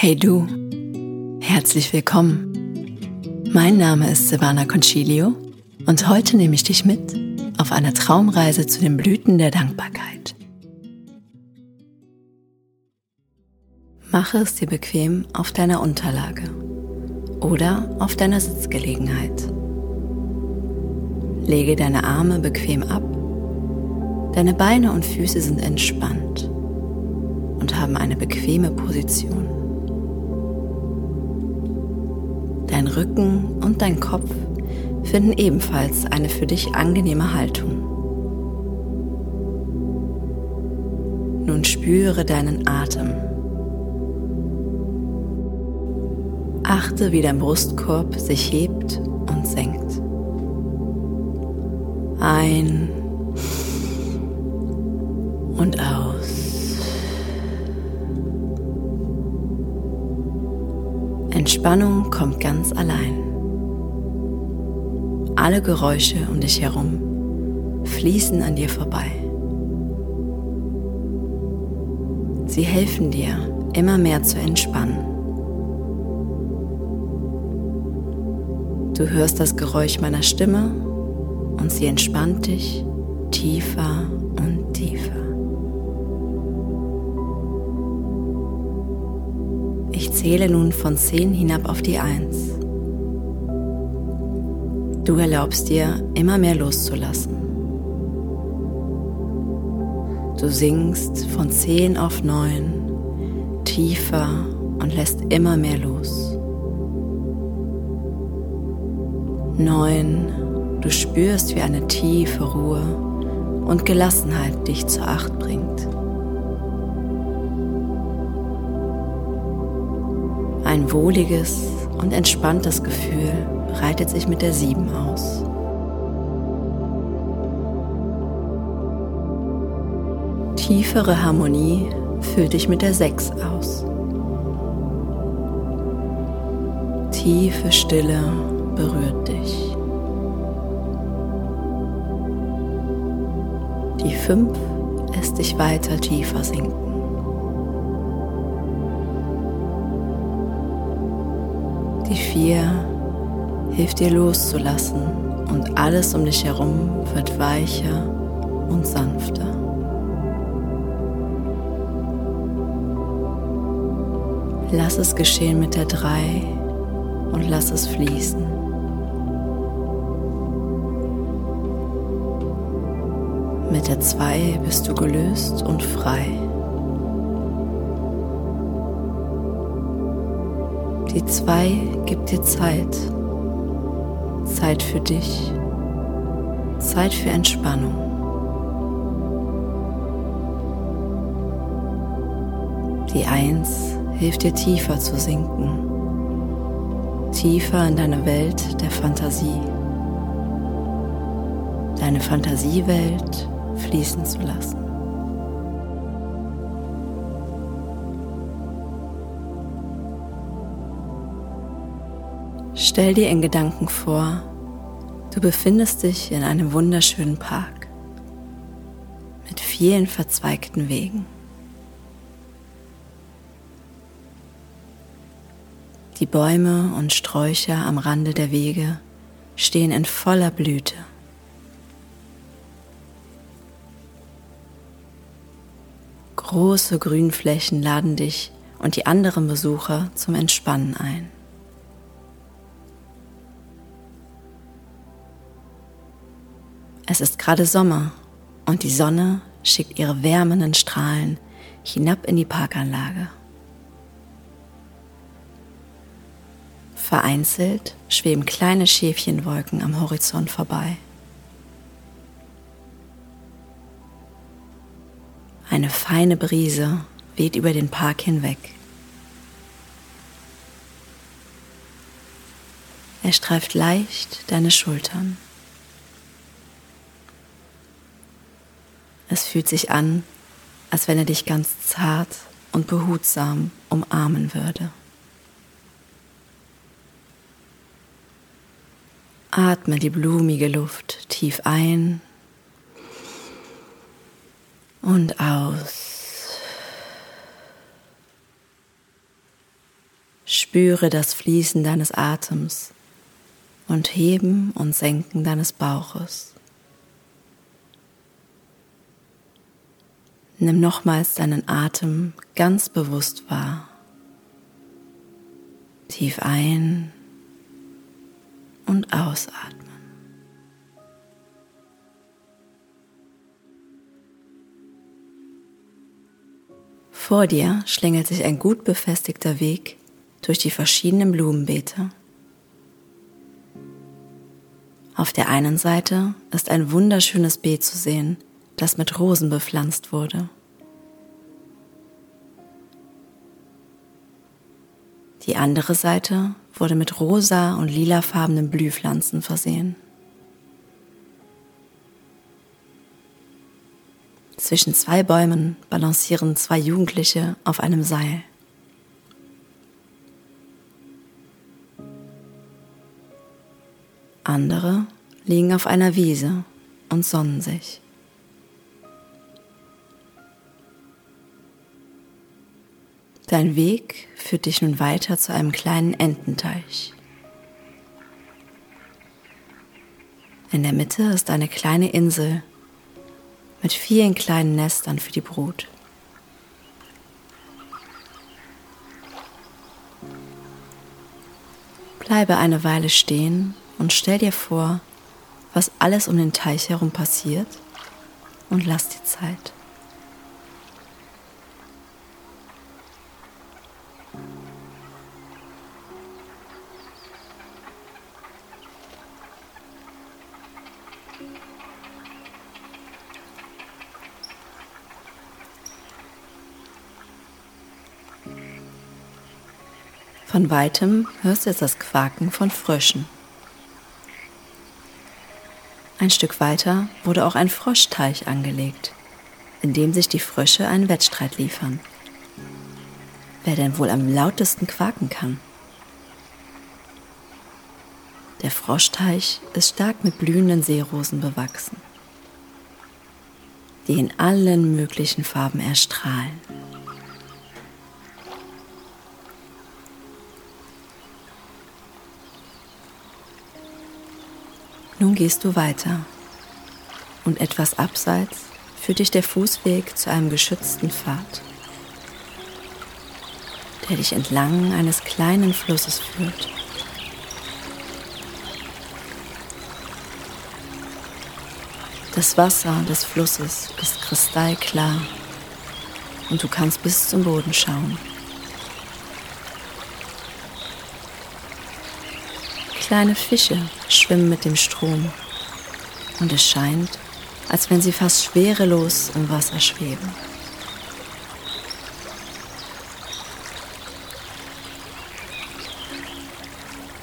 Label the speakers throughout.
Speaker 1: Hey du, herzlich willkommen. Mein Name ist Silvana Concilio und heute nehme ich dich mit auf einer Traumreise zu den Blüten der Dankbarkeit. Mache es dir bequem auf deiner Unterlage oder auf deiner Sitzgelegenheit. Lege deine Arme bequem ab, deine Beine und Füße sind entspannt und haben eine bequeme Position. Rücken und dein Kopf finden ebenfalls eine für dich angenehme Haltung. Nun spüre deinen Atem. Achte, wie dein Brustkorb sich hebt und senkt. Ein und aus. Entspannung kommt ganz allein. Alle Geräusche um dich herum fließen an dir vorbei. Sie helfen dir, immer mehr zu entspannen. Du hörst das Geräusch meiner Stimme und sie entspannt dich tiefer und zähle nun von 10 hinab auf die 1. Du erlaubst dir immer mehr loszulassen. Du sinkst von 10 auf 9 tiefer und lässt immer mehr los. 9. Du spürst, wie eine tiefe Ruhe und Gelassenheit dich zur Acht bringt. Ein wohliges und entspanntes Gefühl breitet sich mit der 7 aus. Tiefere Harmonie füllt dich mit der 6 aus. Tiefe Stille berührt dich. Die 5 lässt dich weiter tiefer sinken. Die vier hilft dir loszulassen und alles um dich herum wird weicher und sanfter. Lass es geschehen mit der drei und lass es fließen. Mit der zwei bist du gelöst und frei. Die zwei gibt dir Zeit. Zeit für dich. Zeit für Entspannung. Die Eins hilft dir tiefer zu sinken. Tiefer in deine Welt der Fantasie. Deine Fantasiewelt fließen zu lassen. Stell dir in Gedanken vor, du befindest dich in einem wunderschönen Park mit vielen verzweigten Wegen. Die Bäume und Sträucher am Rande der Wege stehen in voller Blüte. Große Grünflächen laden dich und die anderen Besucher zum Entspannen ein. Es ist gerade Sommer und die Sonne schickt ihre wärmenden Strahlen hinab in die Parkanlage. Vereinzelt schweben kleine Schäfchenwolken am Horizont vorbei. Eine feine Brise weht über den Park hinweg. Er streift leicht deine Schultern. Es fühlt sich an, als wenn er dich ganz zart und behutsam umarmen würde. Atme die blumige Luft tief ein und aus. Spüre das Fließen deines Atems und Heben und Senken deines Bauches. Nimm nochmals deinen Atem ganz bewusst wahr. Tief ein und ausatmen. Vor dir schlängelt sich ein gut befestigter Weg durch die verschiedenen Blumenbeete. Auf der einen Seite ist ein wunderschönes Beet zu sehen, das mit Rosen bepflanzt wurde. Die andere Seite wurde mit rosa und lilafarbenen Blühpflanzen versehen. Zwischen zwei Bäumen balancieren zwei Jugendliche auf einem Seil. Andere liegen auf einer Wiese und sonnen sich. Dein Weg führt dich nun weiter zu einem kleinen Ententeich. In der Mitte ist eine kleine Insel mit vielen kleinen Nestern für die Brut. Bleibe eine Weile stehen und stell dir vor, was alles um den Teich herum passiert und lass dir Zeit. Von weitem hörst du jetzt das Quaken von Fröschen. Ein Stück weiter wurde auch ein Froschteich angelegt, in dem sich die Frösche einen Wettstreit liefern. Wer denn wohl am lautesten quaken kann? Der Froschteich ist stark mit blühenden Seerosen bewachsen, die in allen möglichen Farben erstrahlen. Nun gehst du weiter und etwas abseits führt dich der Fußweg zu einem geschützten Pfad, der dich entlang eines kleinen Flusses führt. Das Wasser des Flusses ist kristallklar und du kannst bis zum Boden schauen. Kleine Fische schwimmen mit dem Strom und es scheint, als wenn sie fast schwerelos im Wasser schweben.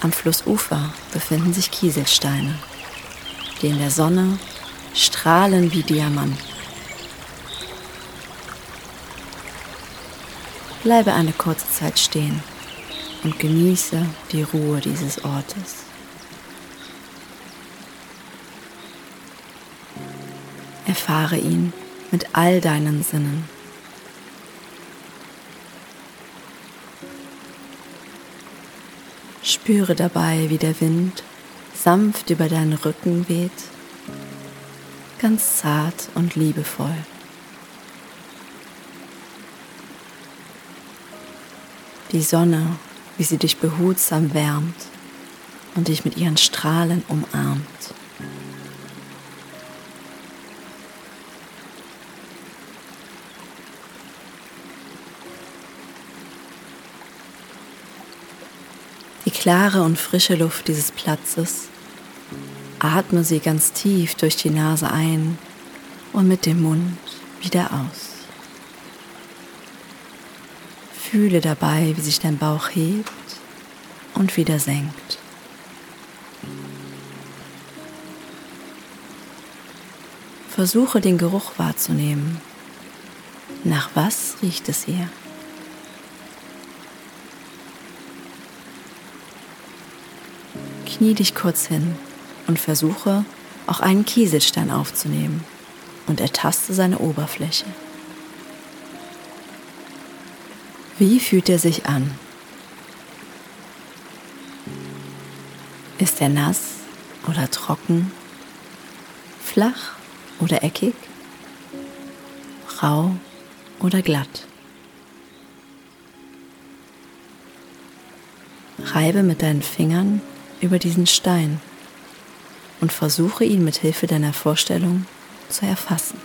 Speaker 1: Am Flussufer befinden sich Kieselsteine, die in der Sonne strahlen wie Diamanten. Bleibe eine kurze Zeit stehen und genieße die Ruhe dieses Ortes. Erfahre ihn mit all deinen Sinnen. Spüre dabei, wie der Wind sanft über deinen Rücken weht, ganz zart und liebevoll. Die Sonne wie sie dich behutsam wärmt und dich mit ihren Strahlen umarmt. Die klare und frische Luft dieses Platzes atme sie ganz tief durch die Nase ein und mit dem Mund wieder aus. Fühle dabei, wie sich dein Bauch hebt und wieder senkt. Versuche den Geruch wahrzunehmen. Nach was riecht es hier? Knie dich kurz hin und versuche auch einen Kieselstein aufzunehmen und ertaste seine Oberfläche. Wie fühlt er sich an? Ist er nass oder trocken? Flach oder eckig? Rau oder glatt? Reibe mit deinen Fingern über diesen Stein und versuche ihn mit Hilfe deiner Vorstellung zu erfassen.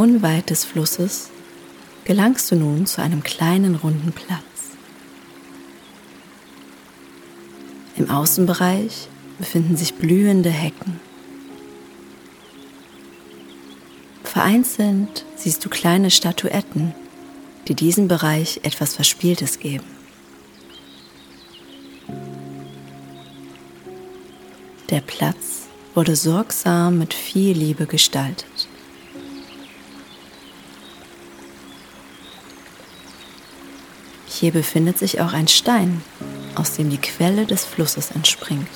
Speaker 1: Unweit des Flusses gelangst du nun zu einem kleinen runden Platz. Im Außenbereich befinden sich blühende Hecken. Vereinzelt siehst du kleine Statuetten, die diesem Bereich etwas Verspieltes geben. Der Platz wurde sorgsam mit viel Liebe gestaltet. Hier befindet sich auch ein Stein, aus dem die Quelle des Flusses entspringt.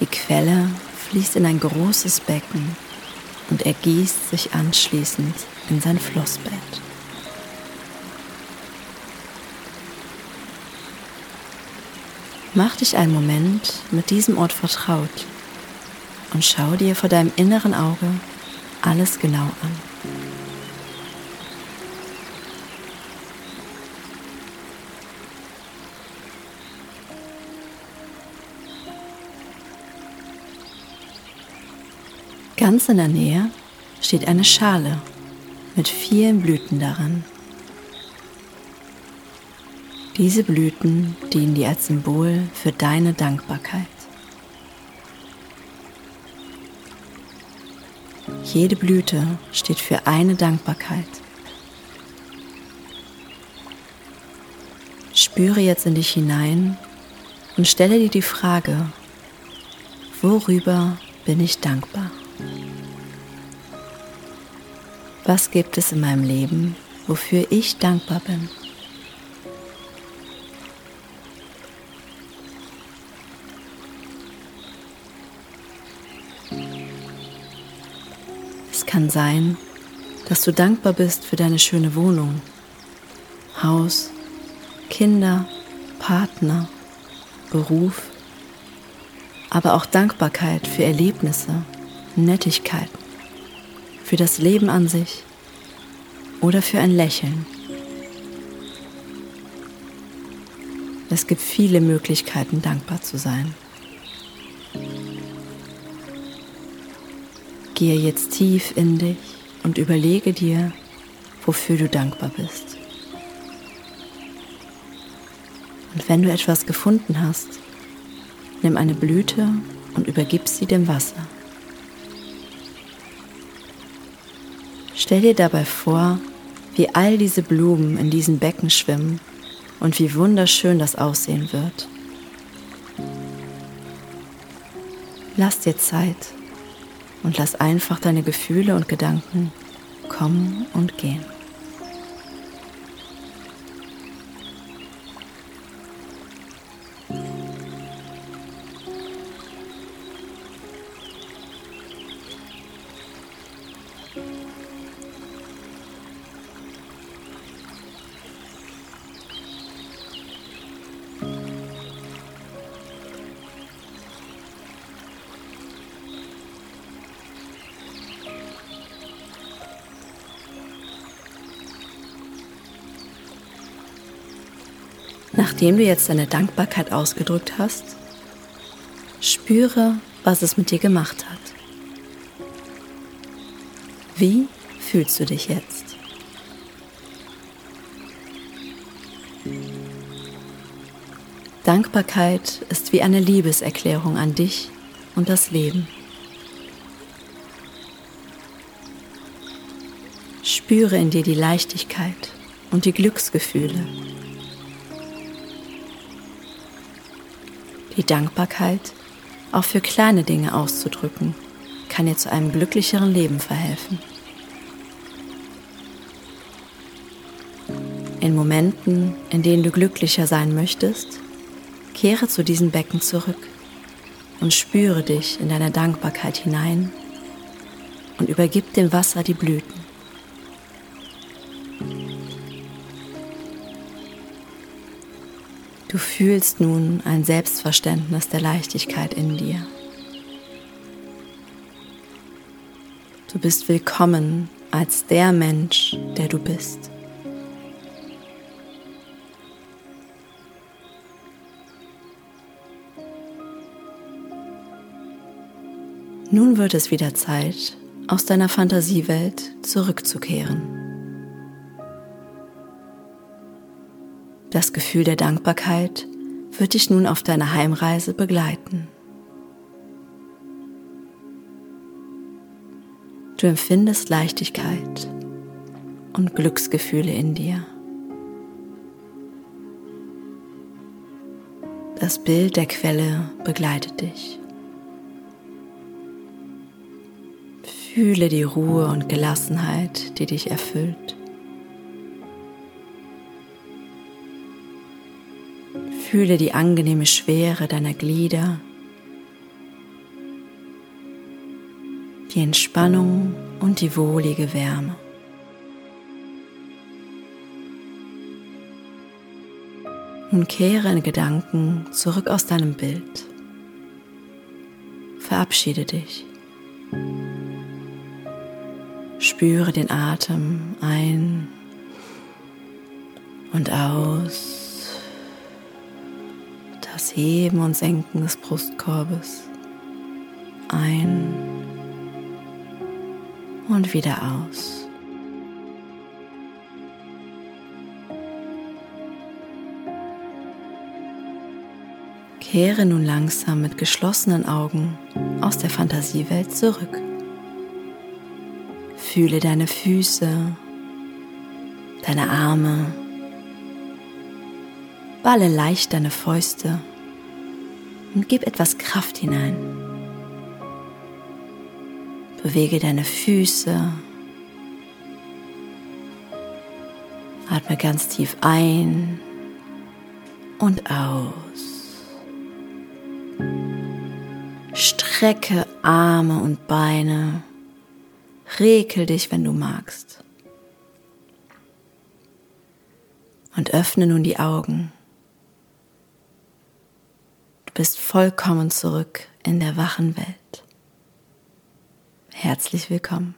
Speaker 1: Die Quelle fließt in ein großes Becken und ergießt sich anschließend in sein Flussbett. Mach dich einen Moment mit diesem Ort vertraut und schau dir vor deinem inneren Auge alles genau an. Ganz in der Nähe steht eine Schale mit vielen Blüten daran. Diese Blüten dienen dir als Symbol für deine Dankbarkeit. Jede Blüte steht für eine Dankbarkeit. Spüre jetzt in dich hinein und stelle dir die Frage, worüber bin ich dankbar? Was gibt es in meinem Leben, wofür ich dankbar bin? Es kann sein, dass du dankbar bist für deine schöne Wohnung, Haus, Kinder, Partner, Beruf, aber auch Dankbarkeit für Erlebnisse, Nettigkeiten für das Leben an sich oder für ein Lächeln. Es gibt viele Möglichkeiten, dankbar zu sein. Gehe jetzt tief in dich und überlege dir, wofür du dankbar bist. Und wenn du etwas gefunden hast, nimm eine Blüte und übergib sie dem Wasser. Stell dir dabei vor, wie all diese Blumen in diesen Becken schwimmen und wie wunderschön das aussehen wird. Lass dir Zeit und lass einfach deine Gefühle und Gedanken kommen und gehen. Nachdem du jetzt deine Dankbarkeit ausgedrückt hast, spüre, was es mit dir gemacht hat. Wie fühlst du dich jetzt? Dankbarkeit ist wie eine Liebeserklärung an dich und das Leben. Spüre in dir die Leichtigkeit und die Glücksgefühle, Die Dankbarkeit, auch für kleine Dinge auszudrücken, kann dir zu einem glücklicheren Leben verhelfen. In Momenten, in denen du glücklicher sein möchtest, Kehre zu diesem Becken zurück und spüre dich in deiner Dankbarkeit hinein und übergib dem Wasser die Blüten. Du fühlst nun ein Selbstverständnis der Leichtigkeit in dir. Du bist willkommen als der Mensch, der du bist. Nun wird es wieder Zeit, aus deiner Fantasiewelt zurückzukehren. Das Gefühl der Dankbarkeit wird dich nun auf deiner Heimreise begleiten. Du empfindest Leichtigkeit und Glücksgefühle in dir. Das Bild der Quelle begleitet dich. Fühle die Ruhe und Gelassenheit, die dich erfüllt. Fühle die angenehme Schwere deiner Glieder, die Entspannung und die wohlige Wärme. Nun kehre in Gedanken zurück aus deinem Bild. Verabschiede dich. Spüre den Atem ein und aus. Das Heben und Senken des Brustkorbes. Ein und wieder aus. Kehre nun langsam mit geschlossenen Augen aus der Fantasiewelt zurück. Fühle deine Füße, deine Arme, balle leicht deine Fäuste und gib etwas Kraft hinein. Bewege deine Füße, atme ganz tief ein und aus. Strecke Arme und Beine Rekel dich, wenn du magst. Und öffne nun die Augen. Du bist vollkommen zurück in der wachen Welt. Herzlich willkommen.